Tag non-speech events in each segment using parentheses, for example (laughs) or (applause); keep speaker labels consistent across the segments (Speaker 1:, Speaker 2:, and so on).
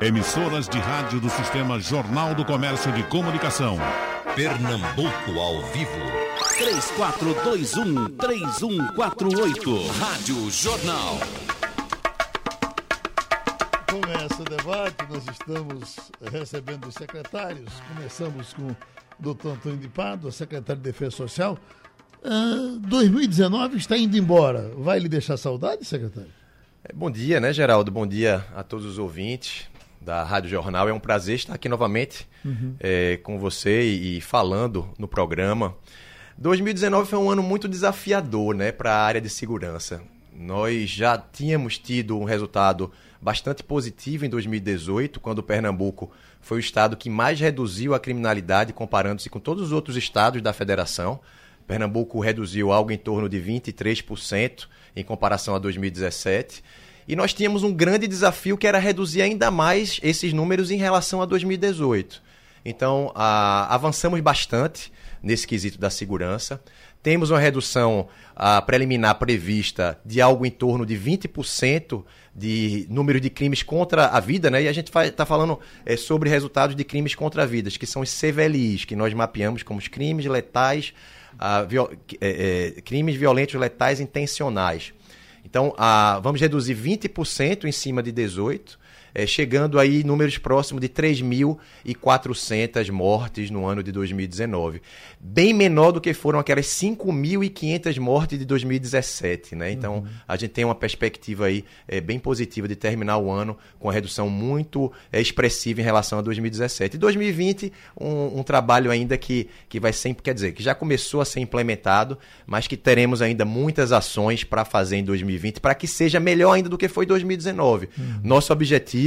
Speaker 1: Emissoras de rádio do Sistema Jornal do Comércio de Comunicação.
Speaker 2: Pernambuco ao vivo.
Speaker 3: 3421-3148. Rádio Jornal.
Speaker 4: Começa o debate, nós estamos recebendo os secretários. Começamos com o doutor Antônio de Pado, secretário de Defesa Social. Uh, 2019 está indo embora. Vai lhe deixar saudade, secretário?
Speaker 5: É, bom dia, né, Geraldo? Bom dia a todos os ouvintes da Rádio Jornal. É um prazer estar aqui novamente uhum. é, com você e, e, falando no programa. 2019 foi um ano muito desafiador né, para a área de segurança. Nós já tínhamos tido um resultado bastante positivo em 2018, quando Pernambuco foi o estado que mais reduziu a criminalidade comparando-se com todos os outros estados da federação. Pernambuco reduziu algo em torno de 23% em comparação a 2017. E nós tínhamos um grande desafio que era reduzir ainda mais esses números em relação a 2018. Então, a, avançamos bastante nesse quesito da segurança. Temos uma redução a, preliminar prevista de algo em torno de 20% de número de crimes contra a vida, né? E a gente está falando é, sobre resultados de crimes contra a vida, que são os CVLIs, que nós mapeamos como os crimes letais, a, viol, é, é, crimes violentos letais intencionais. Então, a, vamos reduzir 20% em cima de 18%, é, chegando aí números próximos de 3.400 mortes no ano de 2019. Bem menor do que foram aquelas 5.500 mortes de 2017. Né? Então, uhum. a gente tem uma perspectiva aí é, bem positiva de terminar o ano com uma redução muito é, expressiva em relação a 2017. E 2020, um, um trabalho ainda que, que vai sempre, quer dizer, que já começou a ser implementado, mas que teremos ainda muitas ações para fazer em 2020 para que seja melhor ainda do que foi 2019. Uhum. Nosso objetivo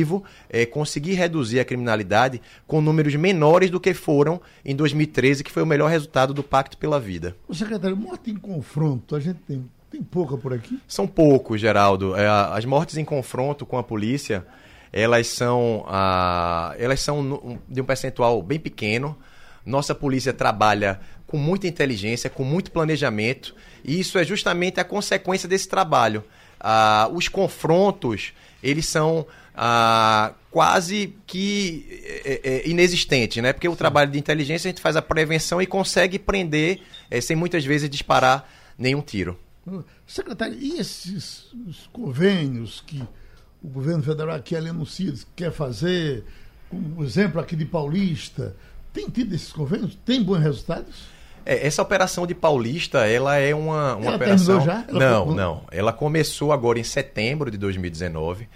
Speaker 5: é conseguir reduzir a criminalidade com números menores do que foram em 2013, que foi o melhor resultado do Pacto pela Vida.
Speaker 4: O secretário, morte em confronto, a gente tem, tem pouca por aqui?
Speaker 5: São poucos, Geraldo. É, as mortes em confronto com a polícia, elas são, ah, elas são de um percentual bem pequeno. Nossa polícia trabalha com muita inteligência, com muito planejamento, e isso é justamente a consequência desse trabalho. Ah, os confrontos, eles são ah, quase que é, é, é, inexistente, né? Porque o trabalho de inteligência a gente faz a prevenção e consegue prender é, sem muitas vezes disparar nenhum tiro.
Speaker 4: Secretário, e esses convênios que o governo federal aqui ali anuncia, quer fazer, como exemplo aqui de Paulista, tem tido esses convênios? Tem bons resultados?
Speaker 5: É, essa operação de Paulista, ela é uma, uma ela operação. Já? Ela não, foi... não. Ela começou agora em setembro de 2019.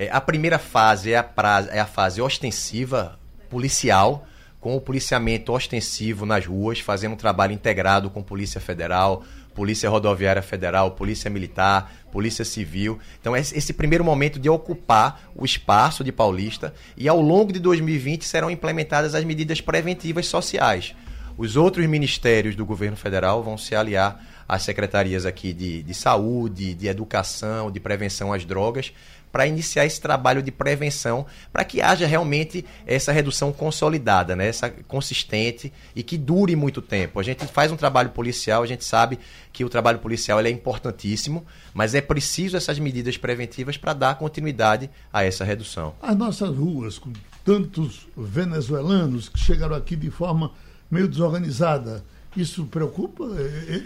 Speaker 5: É, a primeira fase é a, pra, é a fase ostensiva, policial, com o policiamento ostensivo nas ruas, fazendo um trabalho integrado com Polícia Federal, Polícia Rodoviária Federal, Polícia Militar, Polícia Civil. Então, esse primeiro momento de ocupar o espaço de Paulista e ao longo de 2020 serão implementadas as medidas preventivas sociais. Os outros ministérios do governo federal vão se aliar às secretarias aqui de, de saúde, de educação, de prevenção às drogas, para iniciar esse trabalho de prevenção, para que haja realmente essa redução consolidada, né? essa consistente e que dure muito tempo. A gente faz um trabalho policial, a gente sabe que o trabalho policial é importantíssimo, mas é preciso essas medidas preventivas para dar continuidade a essa redução.
Speaker 4: As nossas ruas, com tantos venezuelanos que chegaram aqui de forma meio desorganizada, isso preocupa?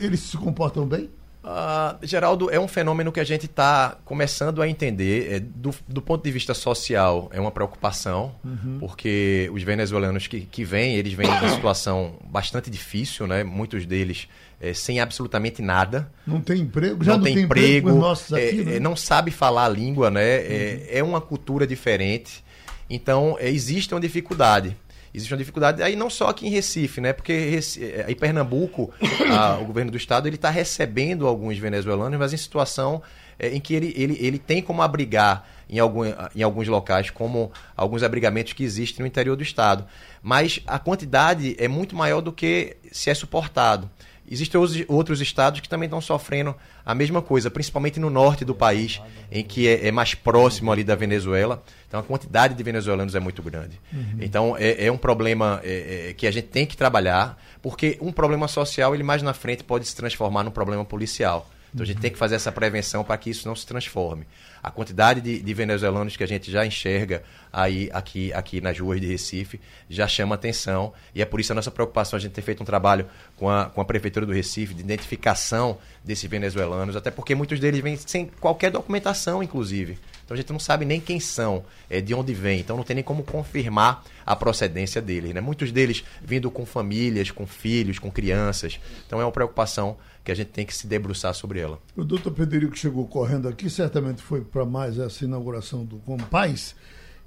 Speaker 4: Eles se comportam bem?
Speaker 5: Uh, Geraldo, é um fenômeno que a gente está começando a entender. É, do, do, ponto de vista social, é uma preocupação, uhum. porque os venezuelanos que, que vêm, eles vêm em situação bastante difícil, né? muitos deles é, sem absolutamente nada.
Speaker 4: Não tem emprego, já não, não tem, tem emprego, emprego aqui,
Speaker 5: é, né? não sabe falar a língua, né? É, uhum. é uma cultura diferente. Então, é, existe uma dificuldade existe uma dificuldade aí não só aqui em Recife, né? Porque eh, em Pernambuco, a, o governo do estado ele está recebendo alguns venezuelanos, mas em situação é, em que ele, ele, ele tem como abrigar em, algum, em alguns locais, como alguns abrigamentos que existem no interior do estado. Mas a quantidade é muito maior do que se é suportado. Existem outros estados que também estão sofrendo a mesma coisa, principalmente no norte do país, em que é, é mais próximo ali da Venezuela. Então a quantidade de venezuelanos é muito grande. Uhum. Então é, é, um problema é, é, que a gente tem que trabalhar, porque um problema social ele mais na frente pode se transformar num problema policial. Então a gente tem que fazer essa prevenção para que isso não se transforme. A quantidade de, de, venezuelanos que a gente já enxerga aí aqui, aqui nas ruas de Recife já chama atenção e é por isso a nossa preocupação a gente ter feito um trabalho com a, com a Prefeitura do Recife de identificação desses venezuelanos, até porque muitos deles vêm sem qualquer documentação, inclusive. Então a gente não sabe nem quem são, é, de onde vêm, então não tem nem como confirmar a procedência deles. Né? Muitos deles vindo com famílias, com filhos, com crianças. Então é uma preocupação que a gente tem que se debruçar sobre ela.
Speaker 4: O doutor Pederico chegou correndo aqui, certamente foi para mais essa inauguração do Compaz.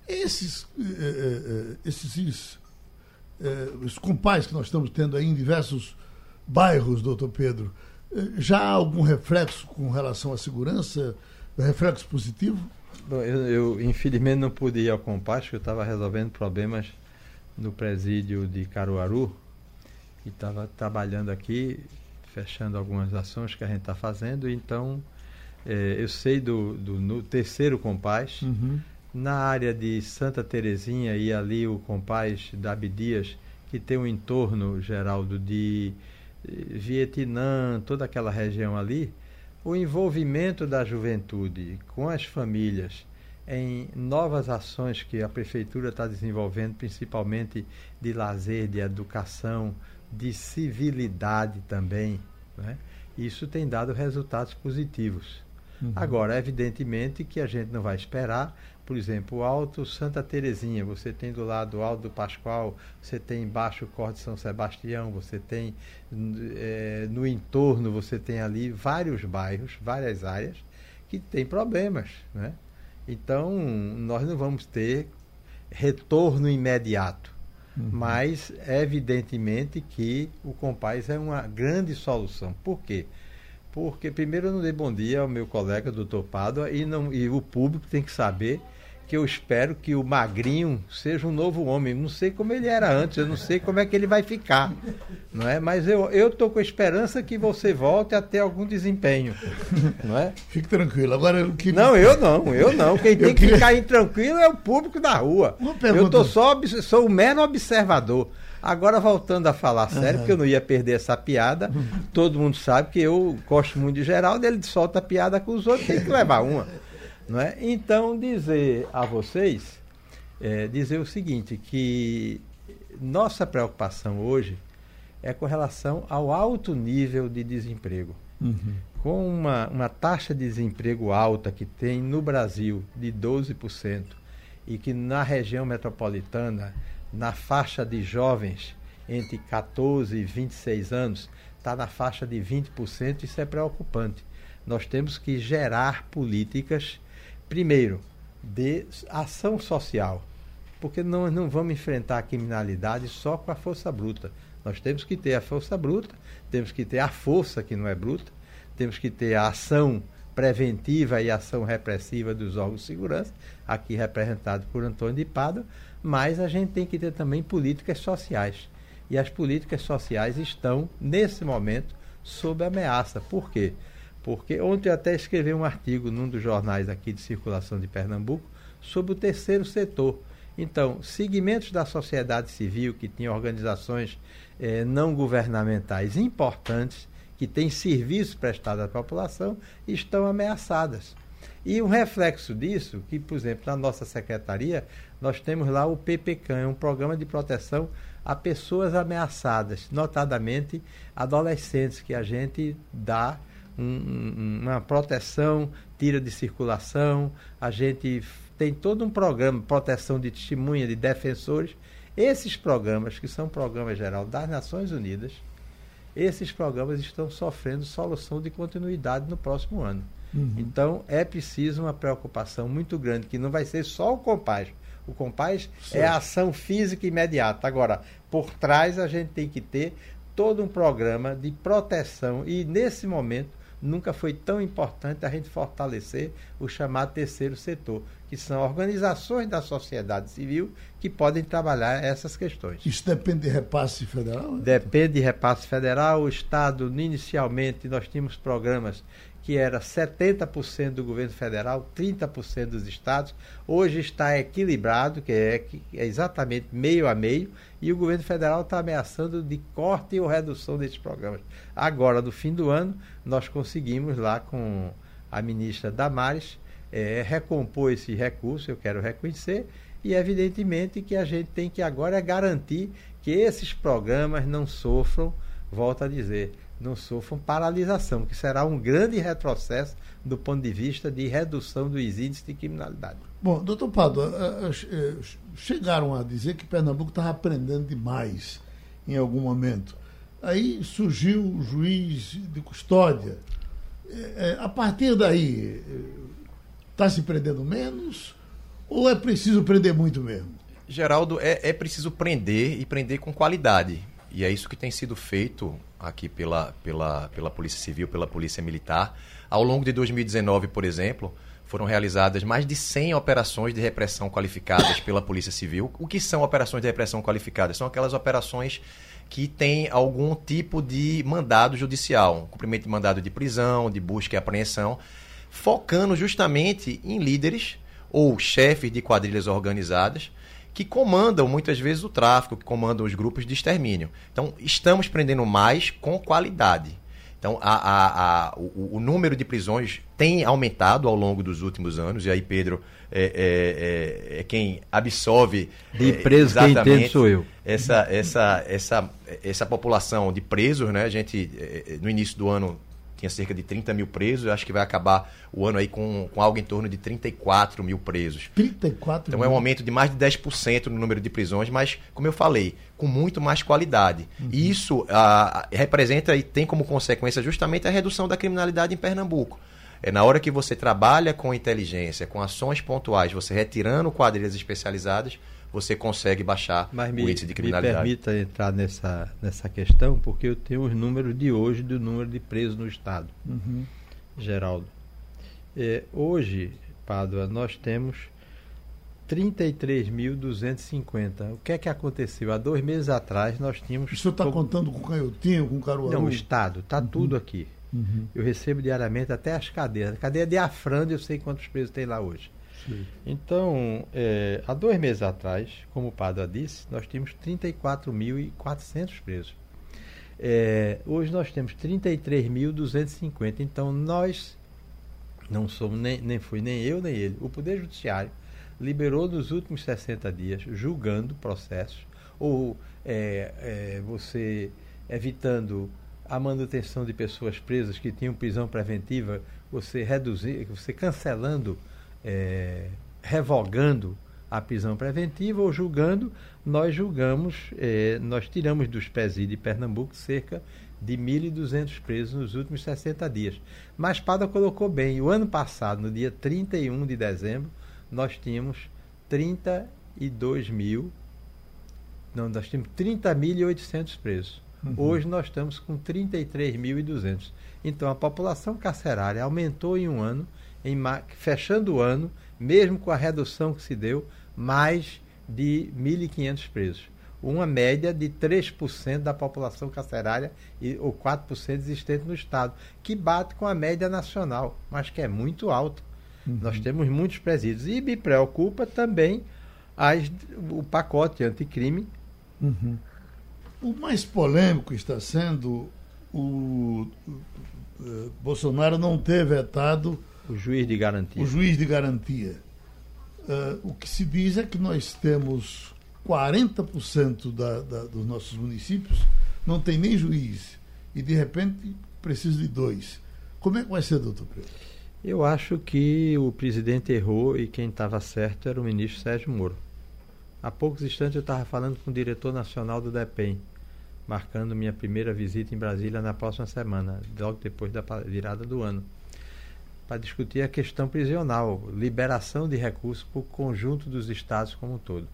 Speaker 4: Esses, eh, eh, eh esses eh, os compais que nós estamos tendo aí em diversos bairros, doutor Pedro, eh, já há algum reflexo com relação à segurança? Reflexo positivo?
Speaker 6: Bom, eu, eu, infelizmente não pude ir ao porque eu estava resolvendo problemas no presídio de Caruaru e estava trabalhando aqui fechando algumas ações que a gente está fazendo. Então, é, eu sei do, do terceiro compás. Uhum. Na área de Santa Terezinha e ali o compás da Abdias, que tem um entorno, Geraldo, de eh, Vietnã, toda aquela região ali, o envolvimento da juventude com as famílias em novas ações que a prefeitura está desenvolvendo, principalmente de lazer, de educação, de civilidade também. Né? Isso tem dado resultados positivos. Uhum. Agora, evidentemente que a gente não vai esperar, por exemplo, o Alto Santa Terezinha, você tem do lado o Alto do Pascoal, você tem embaixo o Corte São Sebastião, você tem é, no entorno, você tem ali vários bairros, várias áreas que têm problemas. Né? Então, nós não vamos ter retorno imediato. Mas, evidentemente, que o Compaz é uma grande solução. Por quê? Porque, primeiro, eu não dei bom dia ao meu colega, doutor Pádua, e, não, e o público tem que saber que eu espero que o Magrinho seja um novo homem. Não sei como ele era antes, eu não sei como é que ele vai ficar, não é? Mas eu eu tô com a esperança que você volte a ter algum desempenho, não é?
Speaker 4: Fique tranquilo. Agora que...
Speaker 6: não, eu não, eu não. Quem tem que ficar intranquilo é o público da rua. Eu tô só sou um mero observador. Agora voltando a falar sério, uhum. porque eu não ia perder essa piada. Todo mundo sabe que eu gosto muito de Geraldo, ele solta a piada com os outros, tem que levar uma. Não é? Então, dizer a vocês, é, dizer o seguinte, que nossa preocupação hoje é com relação ao alto nível de desemprego. Uhum. Com uma, uma taxa de desemprego alta que tem no Brasil de 12% e que na região metropolitana, na faixa de jovens entre 14 e 26 anos, está na faixa de 20%, isso é preocupante. Nós temos que gerar políticas primeiro, de ação social, porque nós não vamos enfrentar a criminalidade só com a força bruta. Nós temos que ter a força bruta, temos que ter a força que não é bruta, temos que ter a ação preventiva e ação repressiva dos órgãos de segurança, aqui representado por Antônio de Pádua, mas a gente tem que ter também políticas sociais. E as políticas sociais estão, nesse momento, sob ameaça. Por quê? Porque ontem eu até escrevi um artigo num dos jornais aqui de circulação de Pernambuco sobre o terceiro setor. Então, segmentos da sociedade civil que tinham organizações eh, não governamentais importantes, que têm serviços prestados à população, estão ameaçadas. E um reflexo disso, que, por exemplo, na nossa secretaria, nós temos lá o PPCAM, um programa de proteção a pessoas ameaçadas, notadamente adolescentes, que a gente dá um, uma proteção, tira de circulação, a gente tem todo um programa, proteção de testemunha, de defensores. Esses programas, que são programas geral das Nações Unidas, esses programas estão sofrendo solução de continuidade no próximo ano. Uhum. Então, é preciso uma preocupação muito grande, que não vai ser só o compás. O compás é a ação física imediata. Agora, por trás, a gente tem que ter todo um programa de proteção e, nesse momento, nunca foi tão importante a gente fortalecer o chamado terceiro setor, que são organizações da sociedade civil que podem trabalhar essas questões.
Speaker 4: Isso depende de repasse federal?
Speaker 6: Depende de repasse federal. O Estado, inicialmente, nós tínhamos programas que era 70% do governo federal, 30% dos estados, hoje está equilibrado, que é, que é exatamente meio a meio, e o governo federal está ameaçando de corte ou redução desses programas. Agora, no fim do ano, nós conseguimos lá com a ministra Damares é, recompor esse recurso, eu quero reconhecer, e evidentemente que a gente tem que agora garantir que esses programas não sofram, volto a dizer, não sofram paralisação, que será um grande retrocesso do ponto de vista de redução dos índices de criminalidade.
Speaker 4: Bom, doutor Pado, chegaram a dizer que Pernambuco estava aprendendo demais em algum momento. Aí surgiu o juiz de custódia. A partir daí, está se prendendo menos ou é preciso prender muito mesmo?
Speaker 5: Geraldo, é, é preciso prender e prender com qualidade. E é isso que tem sido feito aqui pela, pela, pela Polícia Civil, pela Polícia Militar. Ao longo de 2019, por exemplo, foram realizadas mais de 100 operações de repressão qualificadas pela Polícia Civil. O que são operações de repressão qualificadas? São aquelas operações que têm algum tipo de mandado judicial, um cumprimento de mandado de prisão, de busca e apreensão, focando justamente em líderes ou chefes de quadrilhas organizadas que comandam muitas vezes o tráfico, que comandam os grupos de extermínio. Então, estamos prendendo mais com qualidade. Então, a, a, a, o, o, número de prisões tem aumentado ao longo dos últimos anos, e aí Pedro é, é, é, é quem absolve.
Speaker 6: De preso quem entende sou eu.
Speaker 5: Essa, essa, essa, essa população de presos, né? A gente, é, é, no início do ano, tinha cerca de 30 mil presos, acho que vai acabar o ano aí com, com algo em torno de 34 mil presos.
Speaker 4: 34
Speaker 5: Então mil. é um aumento de mais de 10% no número de prisões, mas, como eu falei, com muito mais qualidade. Uhum. E isso ah, representa e tem como consequência justamente a redução da criminalidade em Pernambuco. É na hora que você trabalha com inteligência, com ações pontuais, você retirando quadrilhas especializadas, você consegue baixar
Speaker 6: Mas
Speaker 5: me, o índice de criminalidade.
Speaker 6: Me permita entrar nessa, nessa questão, porque eu tenho os números de hoje do número de presos no Estado. Uhum. Geraldo. É, hoje, Pádua, nós temos 33.250. O que é que aconteceu? Há dois meses atrás nós tínhamos.
Speaker 4: O senhor está contando com Canhotinho, com Caruaru?
Speaker 6: Não, o Estado. Está uhum. tudo aqui. Uhum. Eu recebo diariamente até as cadeias. A cadeia de Afrândia, eu sei quantos presos tem lá hoje. Então, é, há dois meses atrás, como o Padre disse, nós tínhamos 34.400 presos. É, hoje nós temos 33.250. Então, nós, não somos, nem, nem fui nem eu nem ele, o Poder Judiciário liberou nos últimos 60 dias, julgando processos, ou é, é, você evitando a manutenção de pessoas presas que tinham prisão preventiva, você reduzir, você cancelando é, revogando a prisão preventiva ou julgando, nós julgamos, é, nós tiramos dos presídios de Pernambuco cerca de 1.200 presos nos últimos 60 dias. Mas Pada colocou bem, o ano passado, no dia 31 de dezembro, nós tínhamos 32 mil, não, nós tínhamos 30.800 presos. Uhum. Hoje nós estamos com 33.200. Então a população carcerária aumentou em um ano em, fechando o ano, mesmo com a redução que se deu, mais de 1.500 presos. Uma média de 3% da população carcerária e, ou 4% existente no Estado, que bate com a média nacional, mas que é muito alta. Uhum. Nós temos muitos presídios. E me preocupa também as, o pacote anticrime.
Speaker 4: Uhum. O mais polêmico está sendo o, o, o eh, Bolsonaro não ter vetado
Speaker 6: o juiz de garantia.
Speaker 4: O juiz de garantia. Uh, o que se diz é que nós temos 40% da, da, dos nossos municípios não tem nem juiz e de repente precisa de dois. Como é que vai ser, doutor Pedro?
Speaker 6: Eu acho que o presidente errou e quem estava certo era o ministro Sérgio Moro. Há poucos instantes eu estava falando com o diretor nacional do DEPEN, marcando minha primeira visita em Brasília na próxima semana, logo depois da virada do ano para discutir a questão prisional, liberação de recursos para o conjunto dos estados como um todo.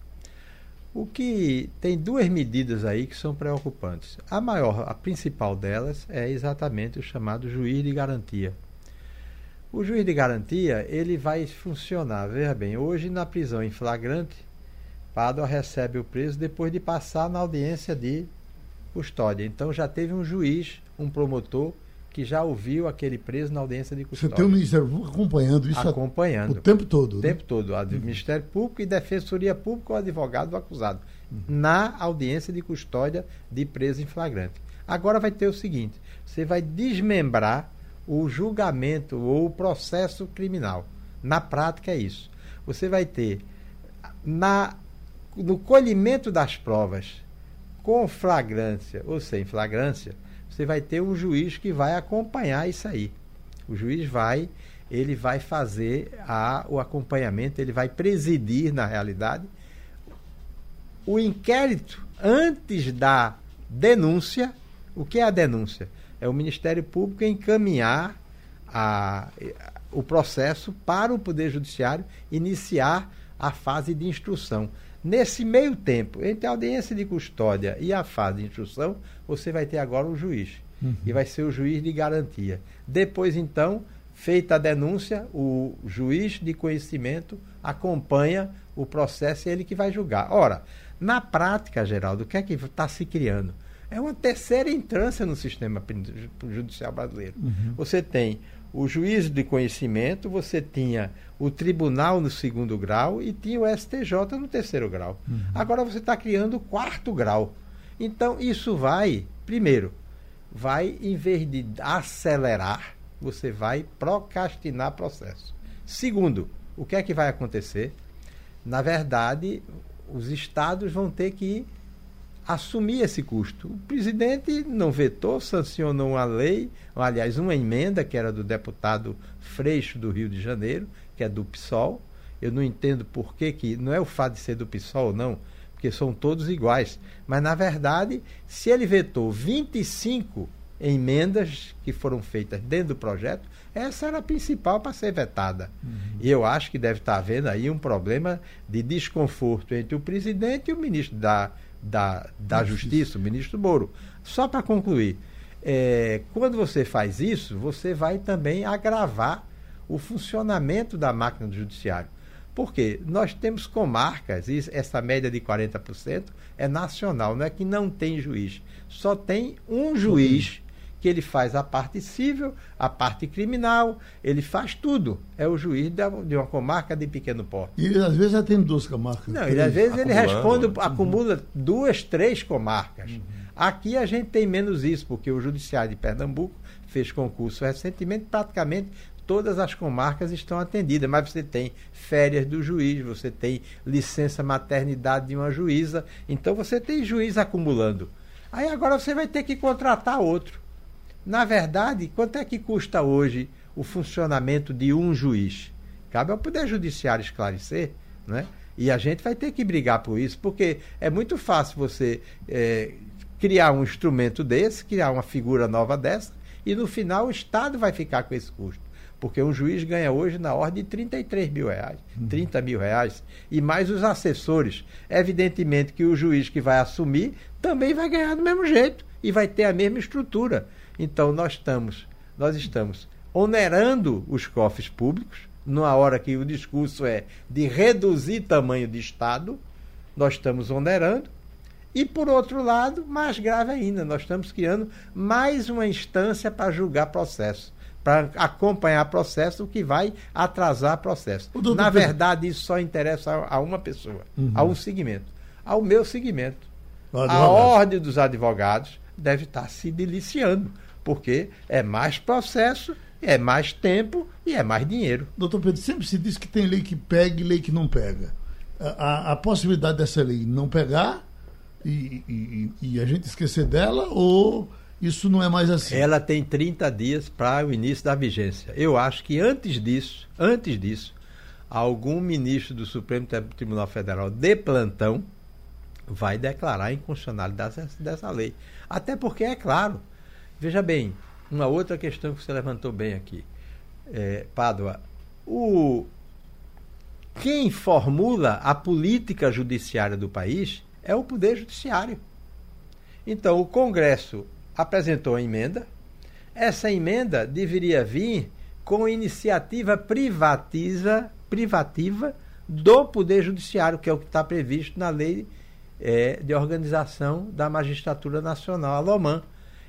Speaker 6: O que tem duas medidas aí que são preocupantes. A maior, a principal delas é exatamente o chamado juiz de garantia. O juiz de garantia, ele vai funcionar, veja bem, hoje na prisão em flagrante, Pádua recebe o preso depois de passar na audiência de custódia. Então já teve um juiz, um promotor que já ouviu aquele preso na audiência de custódia.
Speaker 4: Você tem o Ministério Público acompanhando isso
Speaker 6: acompanhando
Speaker 4: o tempo todo.
Speaker 6: O né? tempo todo. O uhum. Ministério Público e Defensoria Pública, o advogado do acusado, uhum. na audiência de custódia de preso em flagrante. Agora vai ter o seguinte: você vai desmembrar o julgamento ou o processo criminal. Na prática é isso. Você vai ter na, no colhimento das provas, com flagrância ou sem flagrância, você vai ter um juiz que vai acompanhar isso aí. O juiz vai, ele vai fazer a, o acompanhamento, ele vai presidir, na realidade, o inquérito antes da denúncia. O que é a denúncia? É o Ministério Público encaminhar a, o processo para o Poder Judiciário iniciar a fase de instrução. Nesse meio tempo, entre a audiência de custódia e a fase de instrução, você vai ter agora um juiz. Uhum. E vai ser o juiz de garantia. Depois, então, feita a denúncia, o juiz de conhecimento acompanha o processo e é ele que vai julgar. Ora, na prática, Geraldo, o que é que está se criando? É uma terceira entrância no sistema judicial brasileiro. Uhum. Você tem o juiz de conhecimento, você tinha o tribunal no segundo grau e tinha o STJ no terceiro grau. Uhum. Agora você está criando o quarto grau. Então, isso vai, primeiro, vai, em vez de acelerar, você vai procrastinar processo. Segundo, o que é que vai acontecer? Na verdade, os estados vão ter que assumir esse custo. O presidente não vetou, sancionou uma lei, aliás, uma emenda que era do deputado Freixo do Rio de Janeiro, que é do PSOL. Eu não entendo por que, que não é o fato de ser do PSOL, não, porque são todos iguais. Mas, na verdade, se ele vetou 25 emendas que foram feitas dentro do projeto, essa era a principal para ser vetada. Uhum. E eu acho que deve estar havendo aí um problema de desconforto entre o presidente e o ministro da da, da Justiça, o ministro Moro. Só para concluir, é, quando você faz isso, você vai também agravar o funcionamento da máquina do judiciário. Porque nós temos comarcas, e essa média de 40% é nacional, não é que não tem juiz. Só tem um juiz que ele faz a parte civil, a parte criminal, ele faz tudo. É o juiz de uma comarca de pequeno porte.
Speaker 4: E ele às vezes atende duas comarcas.
Speaker 6: Não, ele, às vezes ele responde, uhum. acumula duas, três comarcas. Uhum. Aqui a gente tem menos isso, porque o Judiciário de Pernambuco fez concurso recentemente, praticamente todas as comarcas estão atendidas, mas você tem férias do juiz, você tem licença maternidade de uma juíza, então você tem juiz acumulando. Aí agora você vai ter que contratar outro. Na verdade, quanto é que custa hoje o funcionamento de um juiz? Cabe ao Poder Judiciário esclarecer, né? E a gente vai ter que brigar por isso, porque é muito fácil você é, criar um instrumento desse, criar uma figura nova dessa, e no final o Estado vai ficar com esse custo. Porque um juiz ganha hoje na ordem de 33 mil reais, 30 uhum. mil reais, e mais os assessores. Evidentemente que o juiz que vai assumir também vai ganhar do mesmo jeito e vai ter a mesma estrutura. Então nós estamos, nós estamos onerando os cofres públicos, numa hora que o discurso é de reduzir tamanho de Estado, nós estamos onerando. E por outro lado, mais grave ainda, nós estamos criando mais uma instância para julgar processo, para acompanhar processo, o que vai atrasar processo. Na verdade, isso só interessa a, uma pessoa, uhum. a um segmento, ao meu segmento. A ordem dos advogados deve estar se deliciando porque é mais processo, é mais tempo e é mais dinheiro.
Speaker 4: Doutor Pedro, sempre se diz que tem lei que pega e lei que não pega. A, a, a possibilidade dessa lei não pegar e, e, e, a gente esquecer dela ou isso não é mais assim?
Speaker 6: Ela tem 30 dias para o início da vigência. Eu acho que antes disso, antes disso, algum ministro do Supremo Tribunal Federal de plantão vai declarar a inconstitucionalidade dessa, dessa lei. Até porque, é claro, Veja bem, uma outra questão que você levantou bem aqui, é, Pádua, o, quem formula a política judiciária do país é o Poder Judiciário. Então, o Congresso apresentou a emenda, essa emenda deveria vir com iniciativa privatiza, privativa do Poder Judiciário, que é o que está previsto na lei é, de organização da magistratura nacional, a LOMAN.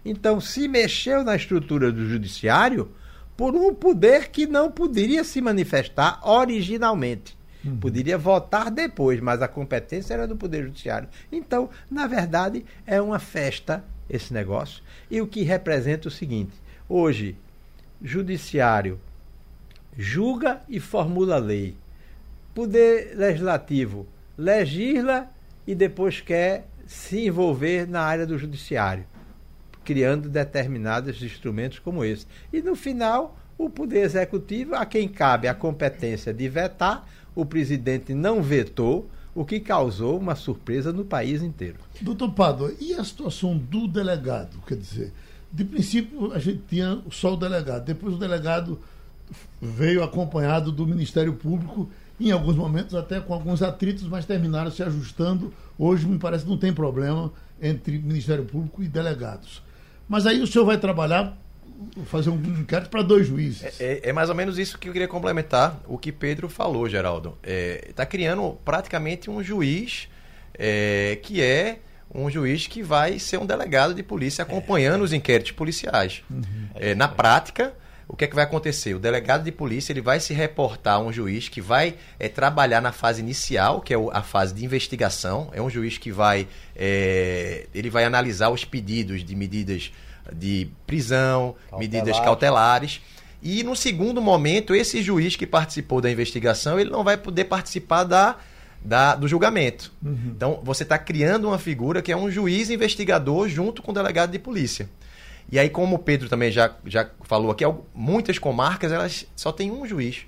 Speaker 6: Então, se mexeu na estrutura do judiciário por um poder que não poderia se manifestar originalmente. Uhum. Poderia votar depois, mas a competência era do Poder Judiciário. Então, na verdade, é uma festa esse negócio. E o que representa o seguinte: hoje, Judiciário julga e formula lei. Poder Legislativo legisla e depois quer se envolver na área do Judiciário, criando determinados instrumentos como esse. E no final, o Poder Executivo, a quem cabe a competência de vetar, o presidente não vetou, o que causou uma surpresa no país inteiro.
Speaker 4: Doutor Pádua, e a situação do delegado? Quer dizer, de princípio a gente tinha só o delegado, depois o delegado veio acompanhado do Ministério Público, em alguns momentos até com alguns atritos, mas terminaram se ajustando. Hoje me parece não tem problema entre Ministério Público e delegados. Mas aí o senhor vai trabalhar fazer um inquérito para dois juízes.
Speaker 5: É, é, é, mais ou menos isso que eu queria complementar o que Pedro falou, Geraldo. Está é, criando praticamente um juiz é, que é um juiz que vai ser um delegado de polícia acompanhando os inquéritos policiais. Uhum. É, na prática, o que é que vai acontecer? O delegado de polícia ele vai se reportar a um juiz que vai é, trabalhar na fase inicial, que é a fase de investigação. É um juiz que vai, é, ele vai analisar os pedidos de medidas de prisão, Cautelar. medidas cautelares. E no segundo momento, esse juiz que participou da investigação, ele não vai poder participar da, da do julgamento. Uhum. Então, você está criando uma figura que é um juiz investigador junto com o delegado de polícia. E aí, como o Pedro também já, já falou aqui, muitas comarcas elas só têm um juiz.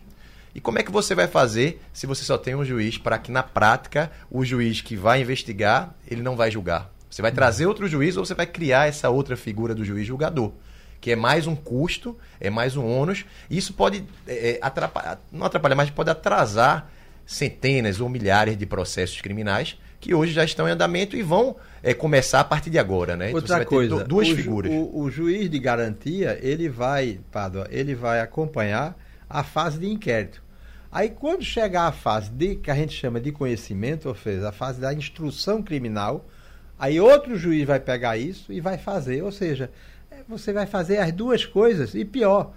Speaker 5: E como é que você vai fazer se você só tem um juiz para que na prática o juiz que vai investigar, ele não vai julgar? Você vai trazer outro juiz ou você vai criar essa outra figura do juiz julgador? Que é mais um custo, é mais um ônus. E isso pode é, é, atrapalhar, não atrapalhar, mas pode atrasar centenas ou milhares de processos criminais que hoje já estão em andamento e vão é, começar a partir de agora, né?
Speaker 6: Então Outra coisa, duas o figuras. Ju, o, o, juiz de garantia ele vai, Pádua, ele vai acompanhar a fase de inquérito. Aí quando chegar a fase de que a gente chama de conhecimento, ou seja, a fase da instrução criminal, Aí outro juiz vai pegar isso e vai fazer. Ou seja, é, você vai fazer as duas coisas e pior,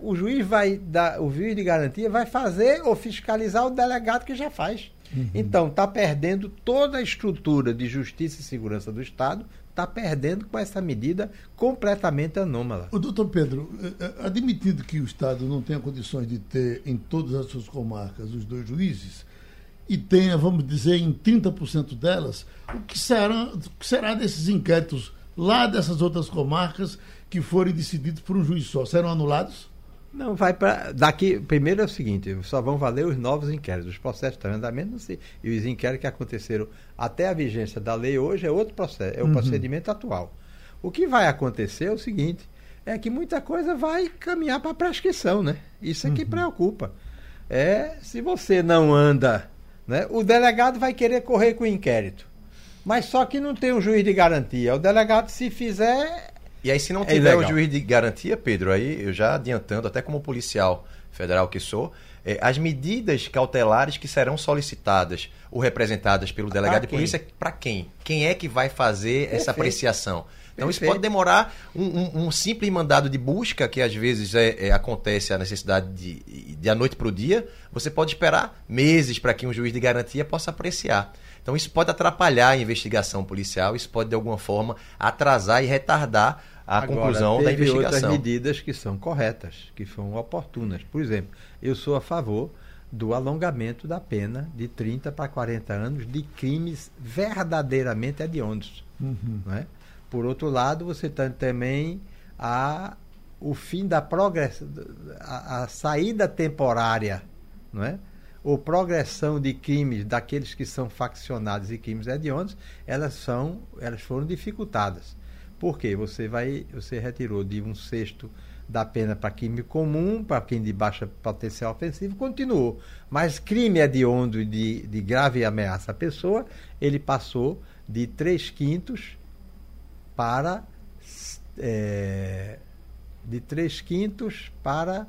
Speaker 6: o juiz vai dar, o juiz de garantia vai fazer ou fiscalizar o delegado que já faz. Uhum. Então, está perdendo toda a estrutura de justiça e segurança do Estado, está perdendo com essa medida completamente anômala.
Speaker 4: O doutor Pedro, é, é, admitindo que o Estado não tenha condições de ter em todas as suas comarcas os dois juízes, e tenha, vamos dizer, em 30% delas, o que será, o que será desses inquéritos lá dessas outras comarcas que forem decididos por um juiz só? Serão anulados?
Speaker 6: Não, vai para. Daqui, primeiro é o seguinte: só vão valer os novos inquéritos. Os processos estão em andamento, não sei. E os inquéritos que aconteceram até a vigência da lei hoje é outro processo, é o uhum. procedimento atual. O que vai acontecer é o seguinte: é que muita coisa vai caminhar para prescrição, né? Isso é que uhum. preocupa. É se você não anda né? O delegado vai querer correr com o inquérito. Mas só que não tem um juiz de garantia. O delegado, se fizer.
Speaker 5: E aí, se não é tiver o um juiz de garantia, Pedro, aí eu já adiantando, até como policial federal que sou, é, as medidas cautelares que serão solicitadas ou representadas pelo delegado de polícia, para quem? Quem é que vai fazer Perfeito. essa apreciação? Então Perfeito. isso pode demorar um, um, um, simples mandado de busca, que às vezes é, é acontece a necessidade de, de a noite para o dia, você pode esperar meses para que um juiz de garantia possa apreciar. Então isso pode atrapalhar a investigação policial, isso pode de alguma forma atrasar e retardar a Agora, conclusão da investigação.
Speaker 6: outras medidas que são corretas, que são oportunas. Por exemplo, eu sou a favor do alongamento da pena de 30 para 40 anos de crimes verdadeiramente hediondos. Uhum. Não é? Por outro lado, você tem também a, o fim da progressão, a, a saída temporária, não é? ou progressão de crimes daqueles que são faccionados e crimes hediondos, elas são, elas foram dificultadas. Por quê? Você vai, você retirou de um sexto da pena para crime comum, para crime de baixa potencial ofensivo, continuou. Mas crime hediondo de, de grave ameaça à pessoa, ele passou de três quintos para é, de três quintos para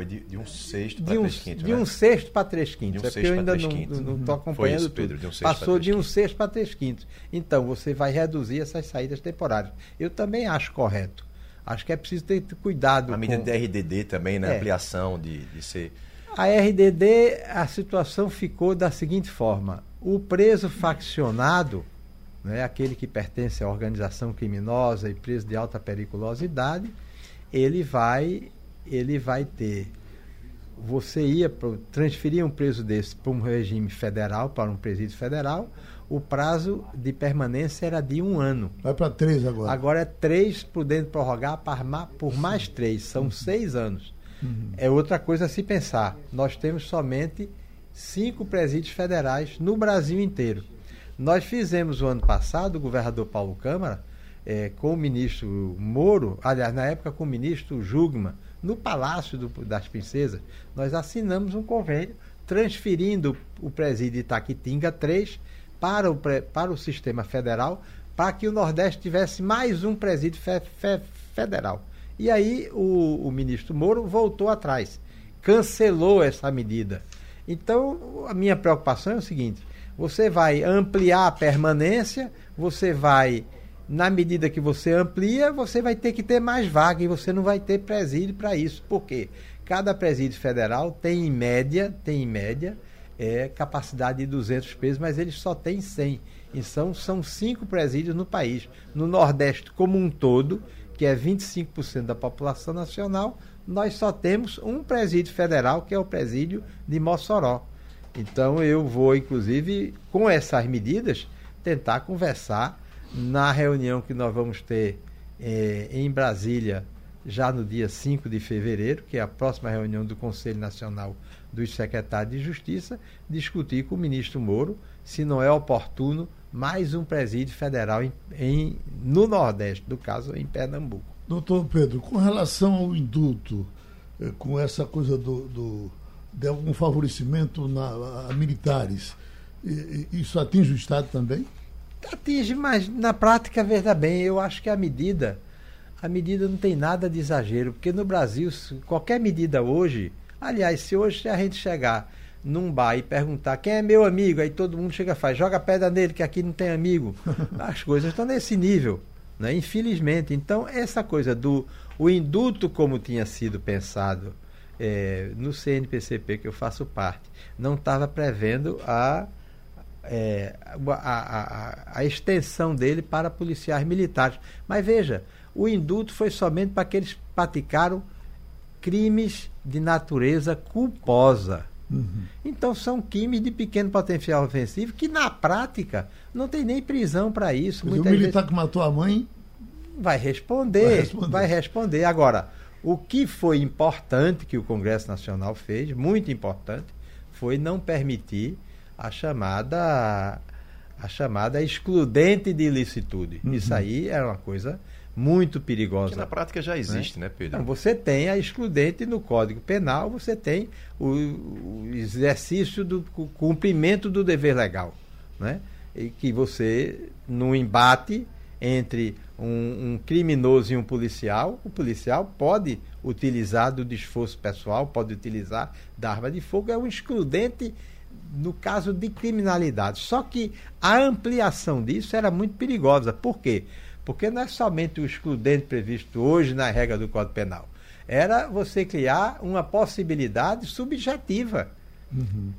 Speaker 5: Foi de, de um sexto
Speaker 6: para um,
Speaker 5: três quintos.
Speaker 6: De
Speaker 5: né?
Speaker 6: um sexto para três quintos.
Speaker 5: De um
Speaker 6: é porque eu ainda não estou acompanhando
Speaker 5: isso, Pedro. De um
Speaker 6: Passou de um sexto para três quintos. Então, você vai reduzir essas saídas temporárias. Eu também acho correto. Acho que é preciso ter cuidado.
Speaker 5: A medida com... de RDD também, né? É. Ampliação de, de ser.
Speaker 6: A RDD, a situação ficou da seguinte forma: o preso faccionado, né, aquele que pertence à organização criminosa e preso de alta periculosidade, ele vai, ele vai ter. Você ia transferir um preso desse para um regime federal, para um presídio federal, o prazo de permanência era de um ano.
Speaker 4: Vai para três agora.
Speaker 6: Agora é três, podendo prorrogar por mais três, são uhum. seis anos. Uhum. É outra coisa a se pensar. Nós temos somente cinco presídios federais no Brasil inteiro. Nós fizemos o ano passado, o governador Paulo Câmara, é, com o ministro Moro, aliás, na época com o ministro Jugman, no Palácio do, das Princesas, nós assinamos um convênio transferindo o presídio Itaquitinga 3 para o, para o sistema federal, para que o Nordeste tivesse mais um presídio fe, fe, federal. E aí o, o ministro Moro voltou atrás, cancelou essa medida. Então, a minha preocupação é o seguinte: você vai ampliar a permanência, você vai, na medida que você amplia, você vai ter que ter mais vaga e você não vai ter presídio para isso. Por quê? Cada presídio federal tem em média, tem em média, é, capacidade de 200 presos, mas eles só têm 100. E são, são cinco presídios no país. No Nordeste como um todo, que é 25% da população nacional, nós só temos um presídio federal, que é o presídio de Mossoró. Então eu vou, inclusive, com essas medidas, tentar conversar na reunião que nós vamos ter eh, em Brasília, já no dia 5 de fevereiro, que é a próxima reunião do Conselho Nacional dos Secretários de Justiça, discutir com o ministro Moro se não é oportuno mais um presídio federal em, em no Nordeste, no caso em Pernambuco.
Speaker 4: Doutor Pedro, com relação ao indulto, eh, com essa coisa do, do de algum favorecimento na, a militares, isso atinge o Estado também?
Speaker 6: Atinge, mas na prática, veja bem, eu acho que a medida, a medida não tem nada de exagero, porque no Brasil, qualquer medida hoje, aliás, se hoje a gente chegar num bar e perguntar quem é meu amigo, aí todo mundo chega e faz, joga pedra nele, que aqui não tem amigo. (laughs) As coisas estão nesse nível né? infelizmente. Então, essa coisa do o indulto, como tinha sido pensado é, no CNPCP, que eu faço parte, não estava prevendo a, é, a, a, a, extensão dele para policiais militares. Mas veja, o indulto foi somente para aqueles que praticaram crimes de natureza culposa. Uhum. Então são crimes de pequeno potencial ofensivo que na prática não tem nem prisão para isso.
Speaker 4: o militar vezes... que matou a mãe
Speaker 6: vai responder, vai responder, vai responder. Agora, o que foi importante que o Congresso Nacional fez, muito importante, foi não permitir a chamada a chamada excludente de ilicitude. Uhum. Isso aí era uma coisa muito perigosa. Que
Speaker 5: na prática já existe, né, né Pedro? Então,
Speaker 6: você tem a excludente no Código Penal, você tem o, o exercício do cumprimento do dever legal, né? E que você, no embate entre um, um, criminoso e um policial, o policial pode utilizar do esforço pessoal, pode utilizar da arma de fogo, é um excludente no caso de criminalidade. Só que a ampliação disso era muito perigosa. Por quê? Porque não é somente o excludente previsto hoje na regra do Código Penal. Era você criar uma possibilidade subjetiva. Uhum.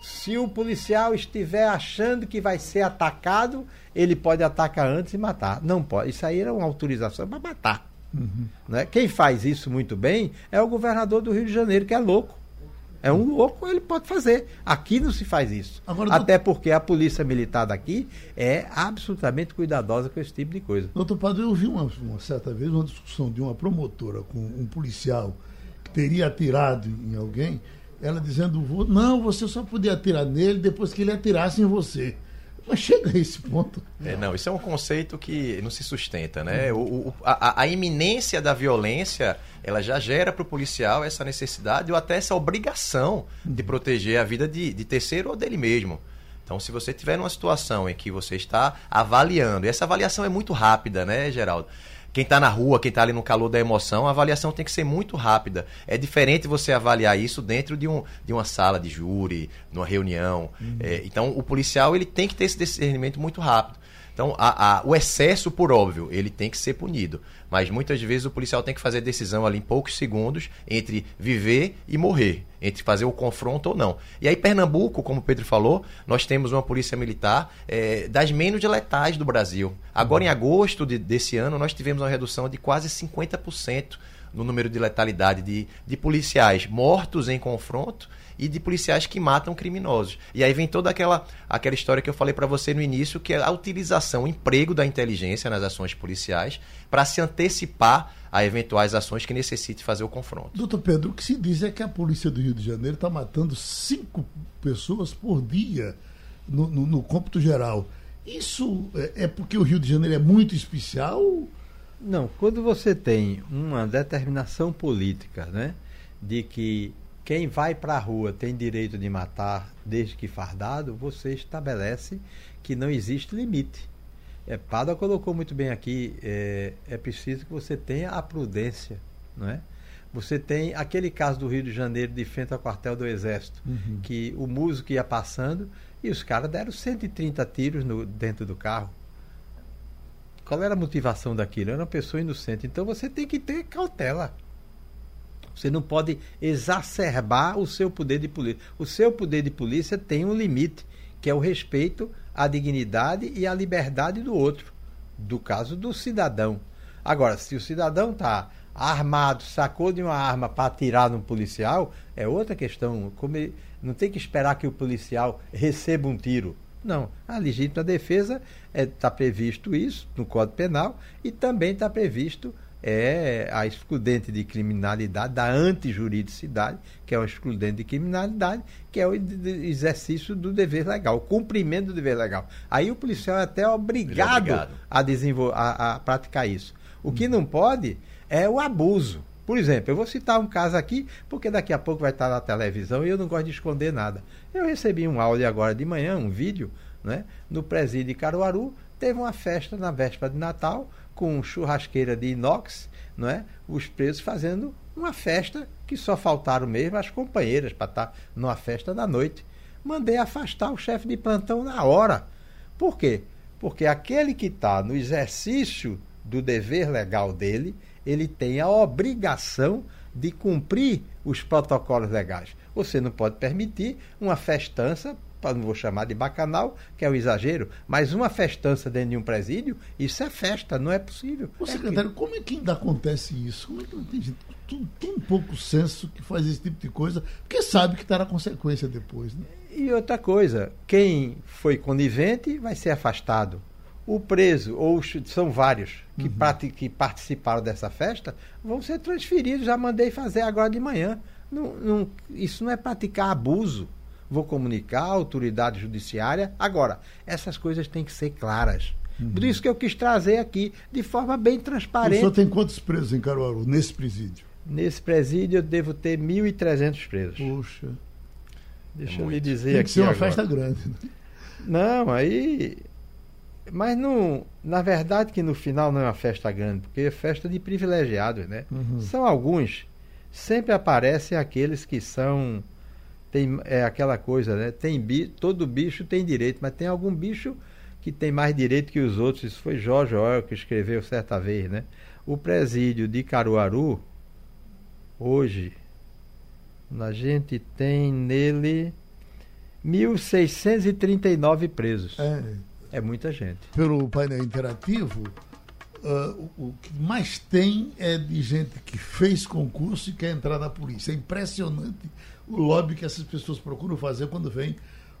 Speaker 6: Se o policial estiver achando que vai ser atacado, ele pode atacar antes e matar. Não pode. Isso aí era uma autorização para matar. Uhum. Né? Quem faz isso muito bem é o governador do Rio de Janeiro, que é louco. É um louco, ele pode fazer. Aqui não se faz isso. Agora, Até doutor... porque a polícia militar daqui é absolutamente cuidadosa com esse tipo de coisa.
Speaker 4: Doutor Padre, eu vi uma, uma, certa vez uma discussão de uma promotora com um policial que teria atirado em alguém, ela dizendo, não, você só podia atirar nele depois que ele atirasse em você. Mas chega a esse ponto.
Speaker 5: É, não, isso é um conceito que não se sustenta, né? O, o a, a, iminência da violência, ela já gera para o policial essa necessidade ou até essa obrigação de proteger a vida de, de terceiro ou dele mesmo. Então, se você tiver numa situação em que você está avaliando, e essa avaliação é muito rápida, né, Geraldo? quem está na rua, quem está ali no calor da emoção, a avaliação tem que ser muito rápida. É diferente você avaliar isso dentro de, um, de uma sala de júri, numa reunião. Uhum. É, então, o policial ele tem que ter esse discernimento muito rápido. Então, a, a, o excesso, por óbvio, ele tem que ser punido. Mas muitas vezes o policial tem que fazer decisão ali em poucos segundos entre viver e morrer, entre fazer o confronto ou não. E aí, Pernambuco, como o Pedro falou, nós temos uma polícia militar é, das menos letais do Brasil. Agora, em agosto de, desse ano, nós tivemos uma redução de quase 50% no número de letalidade de, de policiais mortos em confronto e de policiais que matam criminosos. E aí vem toda aquela, aquela história que eu falei para você no início, que é a utilização, o emprego da inteligência nas ações policiais para se antecipar a eventuais ações que necessite fazer o confronto.
Speaker 4: Doutor Pedro, o que se diz é que a polícia do Rio de Janeiro está matando cinco pessoas por dia no, no, no cômputo geral. Isso é, é porque o Rio de Janeiro é muito especial?
Speaker 6: Não, quando você tem uma determinação política, né, de que quem vai para a rua tem direito de matar desde que fardado, você estabelece que não existe limite. É, Pada colocou muito bem aqui, é, é preciso que você tenha a prudência, não é? Você tem aquele caso do Rio de Janeiro de frente ao quartel do Exército, uhum. que o músico ia passando e os caras deram 130 tiros no, dentro do carro. Qual era a motivação daquilo? Era uma pessoa inocente. Então você tem que ter cautela. Você não pode exacerbar o seu poder de polícia. O seu poder de polícia tem um limite, que é o respeito à dignidade e à liberdade do outro. Do caso do cidadão. Agora, se o cidadão está armado, sacou de uma arma para atirar num policial, é outra questão. Ele, não tem que esperar que o policial receba um tiro. Não. A legítima defesa está é, tá previsto isso no Código Penal e também está previsto é a excludente de criminalidade, da antijuridicidade, que é o excludente de criminalidade, que é o exercício do dever legal, o cumprimento do dever legal. Aí o policial é até obrigado, é obrigado. A, desenvolver, a, a, praticar isso. O que não pode é o abuso. Por exemplo, eu vou citar um caso aqui, porque daqui a pouco vai estar na televisão e eu não gosto de esconder nada. Eu recebi um áudio agora de manhã, um vídeo, né, no presídio de Caruaru, teve uma festa na véspera de Natal, com churrasqueira de inox, não é? os presos fazendo uma festa que só faltaram mesmo as companheiras para estar tá numa festa da noite. Mandei afastar o chefe de plantão na hora. Por quê? Porque aquele que está no exercício do dever legal dele, ele tem a obrigação de cumprir os protocolos legais. Você não pode permitir uma festança não vou chamar de bacanal, que é o exagero, mas uma festança dentro de um presídio, isso é festa, não é possível.
Speaker 4: Ô,
Speaker 6: é
Speaker 4: secretário, que... como é que ainda acontece isso? Como é que não tem gente tão pouco senso que faz esse tipo de coisa, porque sabe que terá consequência depois, né?
Speaker 6: E outra coisa, quem foi conivente vai ser afastado. O preso, ou são vários que, uhum. que participaram dessa festa, vão ser transferidos. Já mandei fazer agora de manhã. Não, não, isso não é praticar abuso vou comunicar à autoridade judiciária. Agora, essas coisas têm que ser claras. Uhum. Por isso que eu quis trazer aqui, de forma bem transparente. O
Speaker 4: senhor tem quantos presos em Caruaru, nesse presídio?
Speaker 6: Nesse presídio eu devo ter 1.300 presos.
Speaker 4: Puxa.
Speaker 6: Deixa é eu lhe dizer
Speaker 4: tem
Speaker 6: aqui.
Speaker 4: Tem que ser uma
Speaker 6: agora.
Speaker 4: festa grande. Né?
Speaker 6: Não, aí. Mas não, na verdade que no final não é uma festa grande, porque é festa de privilegiados, né? Uhum. São alguns. Sempre aparecem aqueles que são tem é aquela coisa, né? Tem bi, todo bicho tem direito, mas tem algum bicho que tem mais direito que os outros. Isso foi Jorge Orwell que escreveu certa vez, né? O presídio de Caruaru hoje a gente tem nele 1.639 presos. É. é muita gente.
Speaker 4: Pelo painel interativo, uh, o, o, que mais tem é de gente que fez concurso e quer entrar na polícia. É impressionante o lobby que essas pessoas procuram fazer quando vem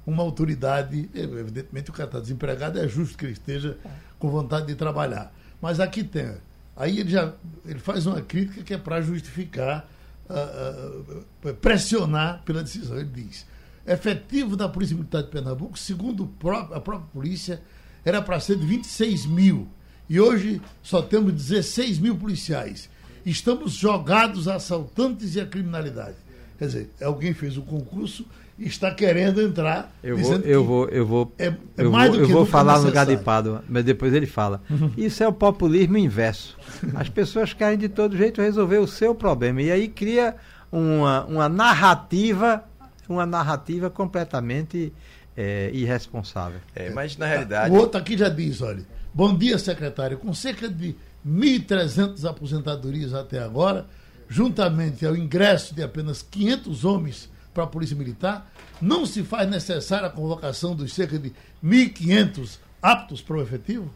Speaker 4: uma autoridade. Evidentemente, o cara está desempregado, é justo que ele esteja com vontade de trabalhar. Mas aqui tem. Aí ele já ele faz uma crítica que é para justificar, uh, uh, pressionar pela decisão. Ele diz: efetivo da Polícia Militar de Pernambuco, segundo a própria polícia, era para ser de 26 mil. E hoje só temos 16 mil policiais. Estamos jogados a assaltantes e a criminalidade. Quer dizer, alguém fez o concurso e está querendo entrar.
Speaker 6: Eu vou, eu vou, eu vou, é, é eu vou, eu vou falar no Gadipado, mas depois ele fala. Uhum. (laughs) Isso é o populismo inverso. As pessoas querem de todo jeito resolver o seu problema e aí cria uma, uma narrativa, uma narrativa completamente é, irresponsável.
Speaker 5: É, mas na realidade.
Speaker 4: O outro aqui já diz, olha. Bom dia, secretário. Com cerca de 1.300 aposentadorias até agora, juntamente ao ingresso de apenas 500 homens para a Polícia Militar, não se faz necessária a convocação dos cerca de 1.500 aptos para o efetivo?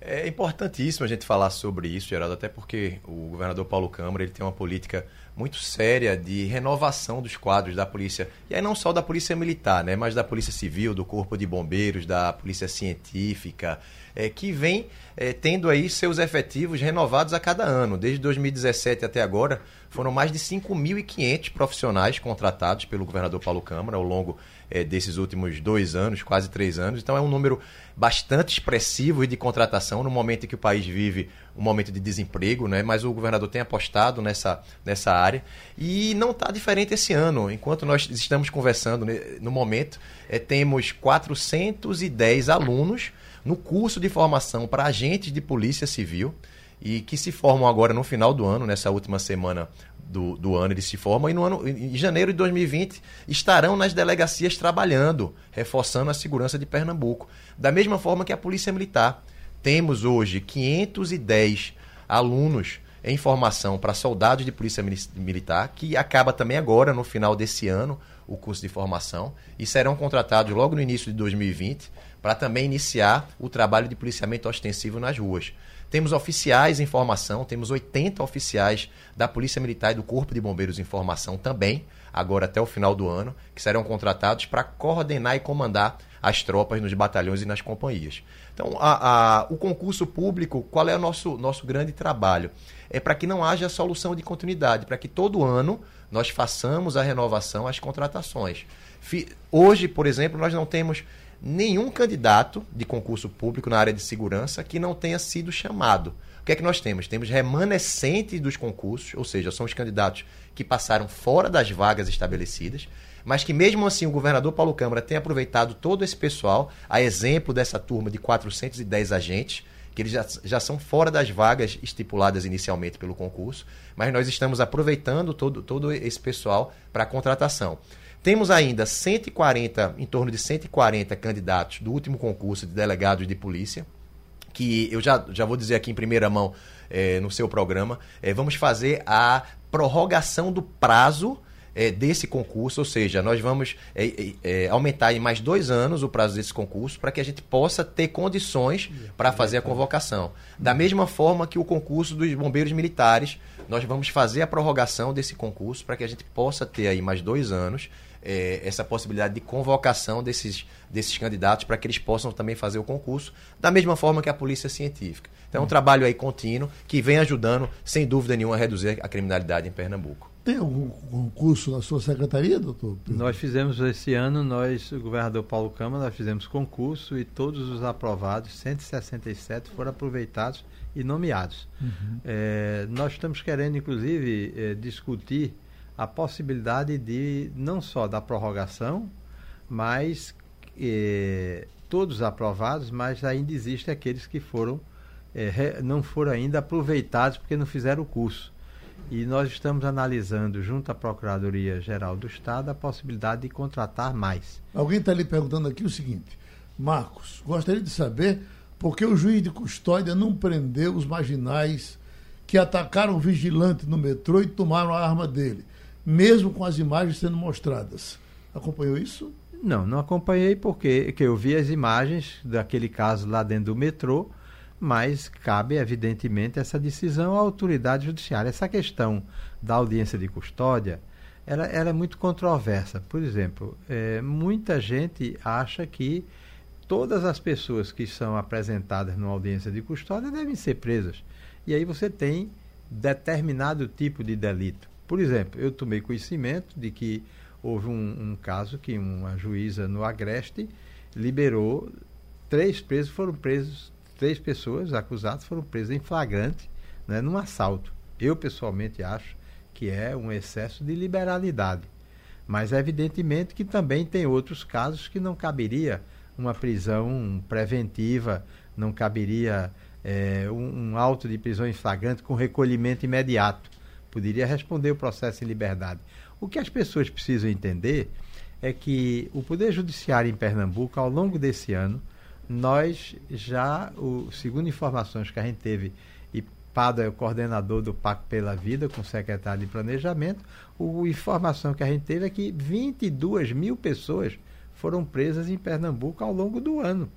Speaker 5: É importantíssimo a gente falar sobre isso, Geraldo, até porque o governador Paulo Câmara ele tem uma política muito séria de renovação dos quadros da polícia. E aí não só da polícia militar, né, mas da polícia civil, do corpo de bombeiros, da polícia científica, é, que vem é, tendo aí seus efetivos renovados a cada ano. Desde 2017 até agora, foram mais de 5.500 profissionais contratados pelo governador Paulo Câmara ao longo é, desses últimos dois anos, quase três anos. Então é um número bastante expressivo de contratação no momento em que o país vive um momento de desemprego, né? mas o governador tem apostado nessa, nessa área e não está diferente esse ano. Enquanto nós estamos conversando né, no momento, é, temos 410 alunos no curso de formação para agentes de polícia civil e que se formam agora no final do ano, nessa última semana do, do ano eles se formam, e no ano, em janeiro de 2020 estarão nas delegacias trabalhando, reforçando a segurança de Pernambuco. Da mesma forma que a Polícia Militar. Temos hoje 510 alunos em formação para soldados de Polícia Militar, que acaba também agora, no final desse ano, o curso de formação, e serão contratados logo no início de 2020 para também iniciar o trabalho de policiamento ostensivo nas ruas. Temos oficiais em formação, temos 80 oficiais da Polícia Militar e do Corpo de Bombeiros em formação também, agora até o final do ano, que serão contratados para coordenar e comandar as tropas nos batalhões e nas companhias. Então, a, a, o concurso público, qual é o nosso, nosso grande trabalho? É para que não haja solução de continuidade, para que todo ano nós façamos a renovação, as contratações. Hoje, por exemplo, nós não temos nenhum candidato de concurso público na área de segurança que não tenha sido chamado. O que é que nós temos? Temos remanescentes dos concursos, ou seja, são os candidatos que passaram fora das vagas estabelecidas, mas que mesmo assim o governador Paulo Câmara tem aproveitado todo esse pessoal, a exemplo dessa turma de 410 agentes, que eles já, já são fora das vagas estipuladas inicialmente pelo concurso, mas nós estamos aproveitando todo, todo esse pessoal para a contratação. Temos ainda 140, em torno de 140 candidatos do último concurso de delegados de polícia, que eu já, já vou dizer aqui em primeira mão é, no seu programa, é, vamos fazer a prorrogação do prazo é, desse concurso, ou seja, nós vamos é, é, aumentar em mais dois anos o prazo desse concurso para que a gente possa ter condições para fazer a convocação. Da mesma forma que o concurso dos bombeiros militares, nós vamos fazer a prorrogação desse concurso para que a gente possa ter aí mais dois anos é, essa possibilidade de convocação desses, desses candidatos para que eles possam também fazer o concurso, da mesma forma que a polícia científica. Então é um hum. trabalho aí contínuo que vem ajudando, sem dúvida nenhuma, a reduzir a criminalidade em Pernambuco.
Speaker 4: Tem algum concurso na sua secretaria, doutor?
Speaker 6: Nós fizemos esse ano, nós, o governador Paulo Câmara, nós fizemos concurso e todos os aprovados, 167, foram aproveitados e nomeados. Uhum. É, nós estamos querendo, inclusive, é, discutir a possibilidade de não só da prorrogação, mas eh, todos aprovados, mas ainda existem aqueles que foram eh, não foram ainda aproveitados porque não fizeram o curso. E nós estamos analisando, junto à Procuradoria Geral do Estado, a possibilidade de contratar mais.
Speaker 4: Alguém está lhe perguntando aqui o seguinte: Marcos, gostaria de saber por que o juiz de custódia não prendeu os marginais que atacaram o vigilante no metrô e tomaram a arma dele mesmo com as imagens sendo mostradas. Acompanhou isso?
Speaker 6: Não, não acompanhei porque que eu vi as imagens daquele caso lá dentro do metrô, mas cabe, evidentemente, essa decisão à autoridade judiciária. Essa questão da audiência de custódia, ela, ela é muito controversa. Por exemplo, é, muita gente acha que todas as pessoas que são apresentadas numa audiência de custódia devem ser presas. E aí você tem determinado tipo de delito. Por exemplo, eu tomei conhecimento de que houve um, um caso que uma juíza no Agreste liberou três presos, foram presos, três pessoas acusadas foram presas em flagrante, né, num assalto. Eu pessoalmente acho que é um excesso de liberalidade. Mas evidentemente que também tem outros casos que não caberia uma prisão preventiva, não caberia é, um, um auto de prisão em flagrante com recolhimento imediato. Poderia responder o processo em liberdade. O que as pessoas precisam entender é que o Poder Judiciário em Pernambuco, ao longo desse ano, nós já, o, segundo informações que a gente teve, e Pado é o coordenador do Pacto pela Vida, com o secretário de Planejamento, a informação que a gente teve é que 22 mil pessoas foram presas em Pernambuco ao longo do ano.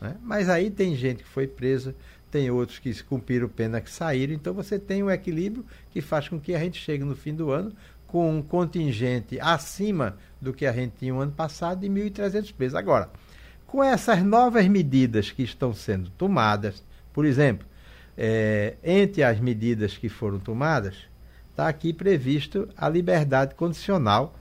Speaker 6: Né? Mas aí tem gente que foi presa, tem outros que cumpriram pena que saíram, então você tem um equilíbrio que faz com que a gente chegue no fim do ano com um contingente acima do que a gente tinha no ano passado de 1.300 presos. Agora, com essas novas medidas que estão sendo tomadas, por exemplo, é, entre as medidas que foram tomadas, está aqui previsto a liberdade condicional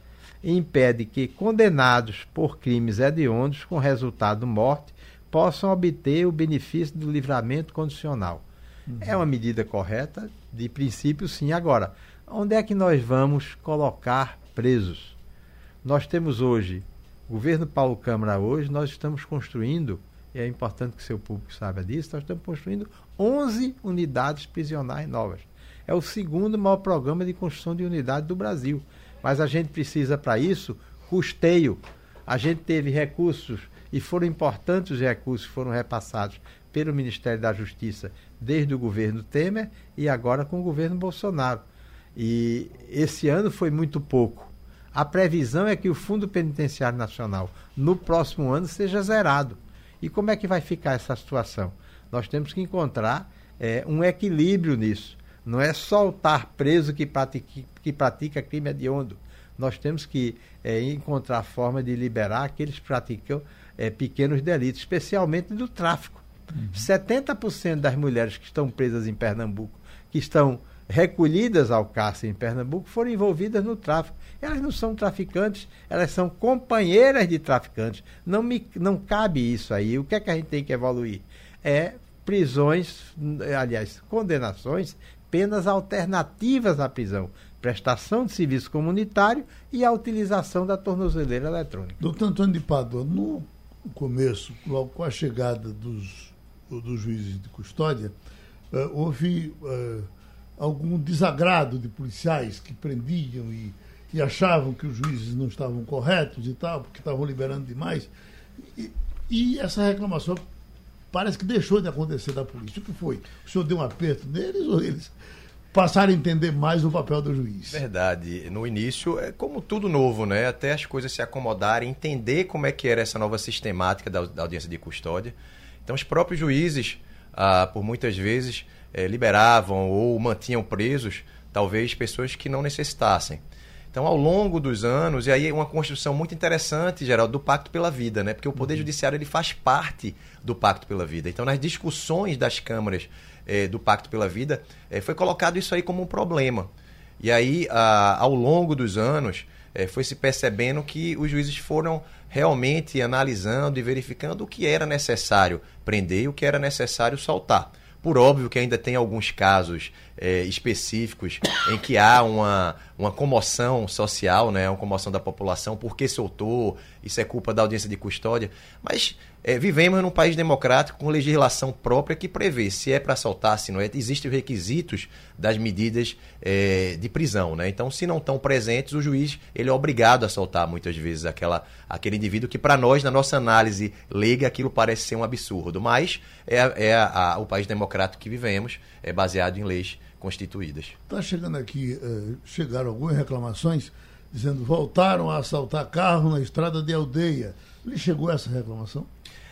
Speaker 6: impede que condenados por crimes hediondos com resultado morte possam obter o benefício do livramento condicional. Uhum. É uma medida correta, de princípio, sim. Agora, onde é que nós vamos colocar presos? Nós temos hoje, governo Paulo Câmara hoje, nós estamos construindo, e é importante que seu público saiba disso, nós estamos construindo 11 unidades prisionais novas. É o segundo maior programa de construção de unidade do Brasil. Mas a gente precisa, para isso, custeio. A gente teve recursos, e foram importantes os recursos que foram repassados pelo Ministério da Justiça desde o governo Temer e agora com o governo Bolsonaro. E esse ano foi muito pouco. A previsão é que o Fundo Penitenciário Nacional no próximo ano seja zerado. E como é que vai ficar essa situação? Nós temos que encontrar é, um equilíbrio nisso. Não é soltar preso que pratica, que pratica crime hediondo. Nós temos que é, encontrar forma de liberar aqueles que praticam é, pequenos delitos, especialmente do tráfico. Uhum. 70% das mulheres que estão presas em Pernambuco, que estão recolhidas ao cárcere em Pernambuco, foram envolvidas no tráfico. Elas não são traficantes, elas são companheiras de traficantes. Não, me, não cabe isso aí. O que é que a gente tem que evoluir? É prisões, aliás, condenações penas alternativas à prisão, prestação de serviço comunitário e a utilização da tornozeleira eletrônica.
Speaker 4: Doutor Antônio de Pádua, no começo, logo com a chegada dos, dos juízes de custódia, uh, houve uh, algum desagrado de policiais que prendiam e, e, achavam que os juízes não estavam corretos e tal, porque estavam liberando demais. E, e essa reclamação parece que deixou de acontecer da polícia. O que foi? O senhor deu um aperto neles ou eles passaram a entender mais o papel do juiz?
Speaker 5: Verdade. No início é como tudo novo, né? Até as coisas se acomodarem, entender como é que era essa nova sistemática da, da audiência de custódia. Então os próprios juízes, ah, por muitas vezes, eh, liberavam ou mantinham presos talvez pessoas que não necessitassem. Então, ao longo dos anos, e aí uma construção muito interessante, Geraldo, do Pacto pela Vida, né? Porque o Poder uhum. Judiciário ele faz parte do Pacto pela Vida. Então, nas discussões das câmaras eh, do Pacto pela Vida, eh, foi colocado isso aí como um problema. E aí, a, ao longo dos anos, eh, foi se percebendo que os juízes foram realmente analisando e verificando o que era necessário prender e o que era necessário soltar. Por óbvio que ainda tem alguns casos é, específicos em que há uma, uma comoção social, né, uma comoção da população, porque soltou, isso é culpa da audiência de custódia. Mas é, vivemos num país democrático com legislação própria que prevê se é para soltar, se não é. Existem os requisitos das medidas é, de prisão. Né? Então, se não estão presentes, o juiz ele é obrigado a soltar muitas vezes aquela, aquele indivíduo que, para nós, na nossa análise leiga, aquilo parece ser um absurdo. Mas é, é a, a, o país democrático que vivemos, é baseado em leis constituídas.
Speaker 4: Está chegando aqui, uh, chegaram algumas reclamações dizendo voltaram a assaltar carro na estrada de aldeia. Lhe chegou essa reclamação?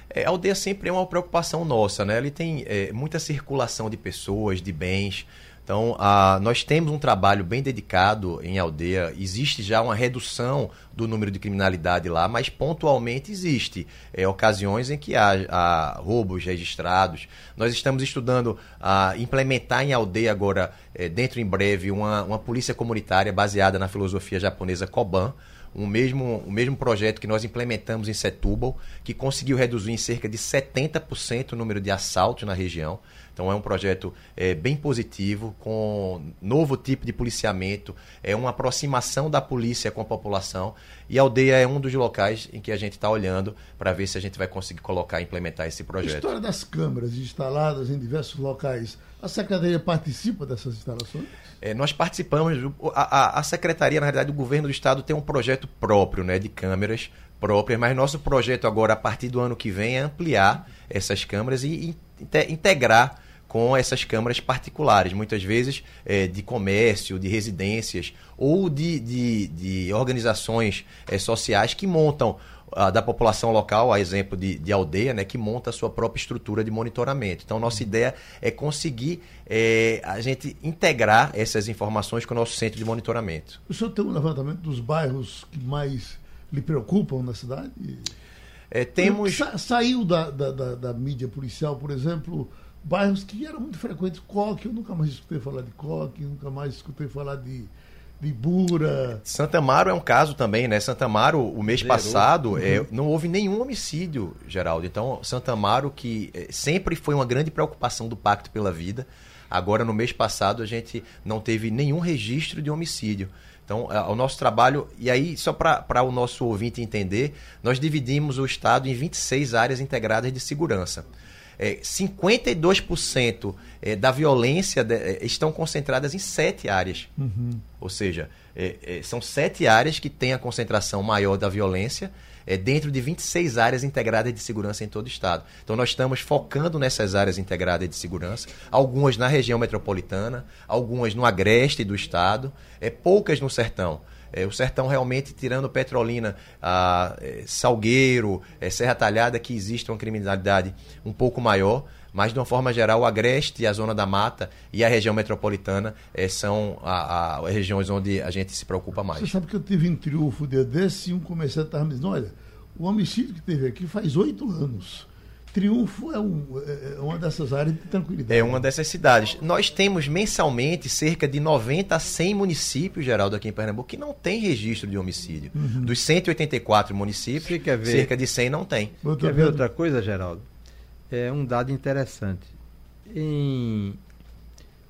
Speaker 5: É, a aldeia sempre é uma preocupação nossa, né? Ele tem é, muita circulação de pessoas, de bens. Então, a, nós temos um trabalho bem dedicado em aldeia. Existe já uma redução do número de criminalidade lá, mas pontualmente existe é, ocasiões em que há, há, roubos registrados. Nós estamos estudando a implementar em aldeia agora, é, dentro em breve, uma, uma polícia comunitária baseada na filosofia japonesa Koban o mesmo, o mesmo projeto que nós implementamos em Setúbal, que conseguiu reduzir em cerca de 70% o número de assaltos na região. Então é um projeto é, bem positivo, com novo tipo de policiamento, é uma aproximação da polícia com a população. E a aldeia é um dos locais em que a gente está olhando para ver se a gente vai conseguir colocar e implementar esse projeto. A
Speaker 4: história das câmeras instaladas em diversos locais, a Secretaria participa dessas instalações?
Speaker 5: É, nós participamos, a, a, a, Secretaria, na realidade, do Governo do Estado tem um projeto próprio né, de câmeras próprias, mas nosso projeto agora, a partir do ano que vem, é ampliar essas câmeras e, e integrar com essas câmaras particulares, muitas vezes é, de comércio, de residências ou de, de, de organizações é, sociais que montam ah, da população local, a exemplo de, de, aldeia, né, que monta a sua própria estrutura de monitoramento. Então, nossa ideia é conseguir é, a gente integrar essas informações com o nosso centro de monitoramento.
Speaker 4: O senhor tem um levantamento dos bairros que mais lhe preocupam na cidade?
Speaker 5: É, temos.
Speaker 4: Sa saiu da, da, da, da mídia policial, por exemplo, bairros que eram muito frequentes, Coque, eu nunca mais escutei falar de Coque, nunca mais escutei falar de, de Bura.
Speaker 5: Santa Amaro é um caso também, né? Santa Amaro, o mês Zerou. passado, é, uhum. é, não houve nenhum homicídio, Geraldo. Então, Santa Amaro, que é, sempre foi uma grande preocupação do Pacto pela Vida, agora no mês passado a gente não teve nenhum registro de homicídio. Então, é, o nosso trabalho, e aí, só para o nosso ouvinte entender, nós dividimos o Estado em 26 áreas integradas de segurança é, 52% é, da violência de, é, estão concentradas em sete áreas. Uhum. Ou seja, é, é, são sete áreas que têm a concentração maior da violência é, dentro de 26 áreas integradas de segurança em todo o estado. Então nós estamos focando nessas áreas integradas de segurança, algumas na região metropolitana, algumas no agreste do estado, é, poucas no sertão. É, o sertão realmente, tirando Petrolina, a, é, Salgueiro, é, Serra Talhada, que existe uma criminalidade um pouco maior, mas de uma forma geral, o Agreste, a Zona da Mata e a região metropolitana é, são as regiões onde a gente se preocupa mais.
Speaker 4: Você sabe que eu tive em triunfo desse e um comerciante estava me dizendo, olha, o homicídio que teve aqui faz oito anos. Triunfo é, um, é, é uma dessas áreas de tranquilidade.
Speaker 5: É uma dessas cidades. Nós temos mensalmente cerca de 90 a 100 municípios, Geraldo, aqui em Pernambuco, que não tem registro de homicídio. Uhum. Dos 184 municípios, cerca de 100 não tem.
Speaker 6: Quer ver outra coisa, Geraldo? É um dado interessante. Em...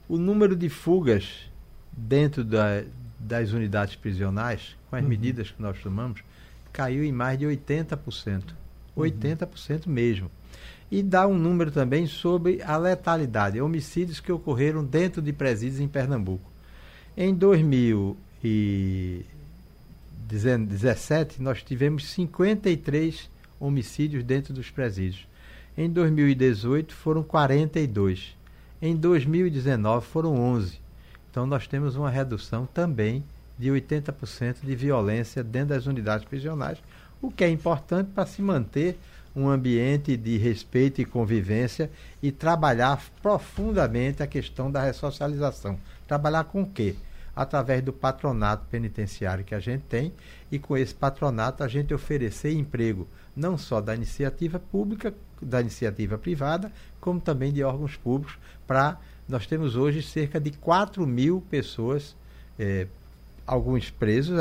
Speaker 6: O número de fugas dentro da, das unidades prisionais, com as uhum. medidas que nós tomamos, caiu em mais de 80%. 80% uhum. mesmo e dá um número também sobre a letalidade, homicídios que ocorreram dentro de presídios em Pernambuco. Em 2017, nós tivemos 53 homicídios dentro dos presídios. Em 2018, foram 42. Em 2019, foram 11. Então, nós temos uma redução também de 80% de violência dentro das unidades prisionais, o que é importante para se manter um ambiente de respeito e convivência e trabalhar profundamente a questão da ressocialização. Trabalhar com o quê? Através do patronato penitenciário que a gente tem e com esse patronato a gente oferecer emprego não só da iniciativa pública, da iniciativa privada, como também de órgãos públicos para nós temos hoje cerca de 4 mil pessoas, eh, alguns presos,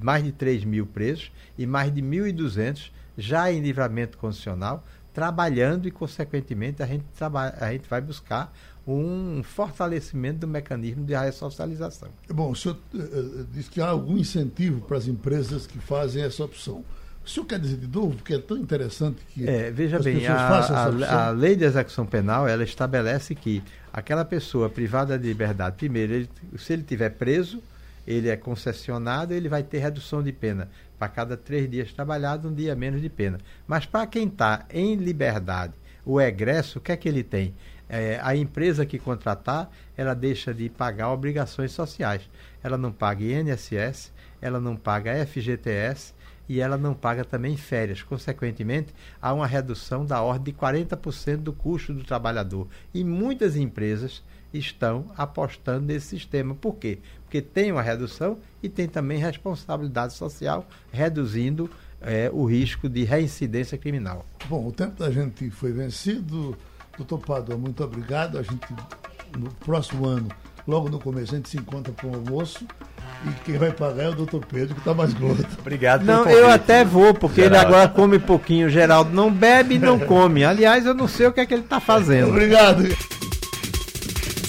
Speaker 6: mais de 3 mil presos e mais de 1.200 já em livramento condicional, trabalhando e, consequentemente, a gente, trabalha, a gente vai buscar um fortalecimento do mecanismo de ressocialização.
Speaker 4: Bom, o senhor uh, diz que há algum incentivo para as empresas que fazem essa opção. O senhor quer dizer de novo, porque é tão interessante que.
Speaker 6: É, veja bem, a, a, a, lei de execução penal ela estabelece que aquela pessoa privada de liberdade, primeiro, ele, se ele tiver preso, ele é concessionado, ele vai ter redução de pena. Para cada três dias trabalhados, um dia menos de pena. Mas para quem está em liberdade, o egresso, o que é que ele tem? É, a empresa que contratar, ela deixa de pagar obrigações sociais. Ela não paga INSS, ela não paga FGTS e ela não paga também férias. Consequentemente, há uma redução da ordem de 40% do custo do trabalhador. E muitas empresas estão apostando nesse sistema. Por quê? Porque tem uma redução e tem também responsabilidade social, reduzindo é, o risco de reincidência criminal.
Speaker 4: Bom, o tempo da gente foi vencido. Doutor Padua, muito obrigado. A gente, no próximo ano, logo no começo, a gente se encontra para o almoço. E quem vai pagar é o doutor Pedro, que está mais gordo. (laughs)
Speaker 6: Obrigado Não, eu até vou, porque Geraldo. ele agora come pouquinho. Geraldo não bebe e não come. Aliás, eu não sei o que é que ele está fazendo.
Speaker 4: Obrigado.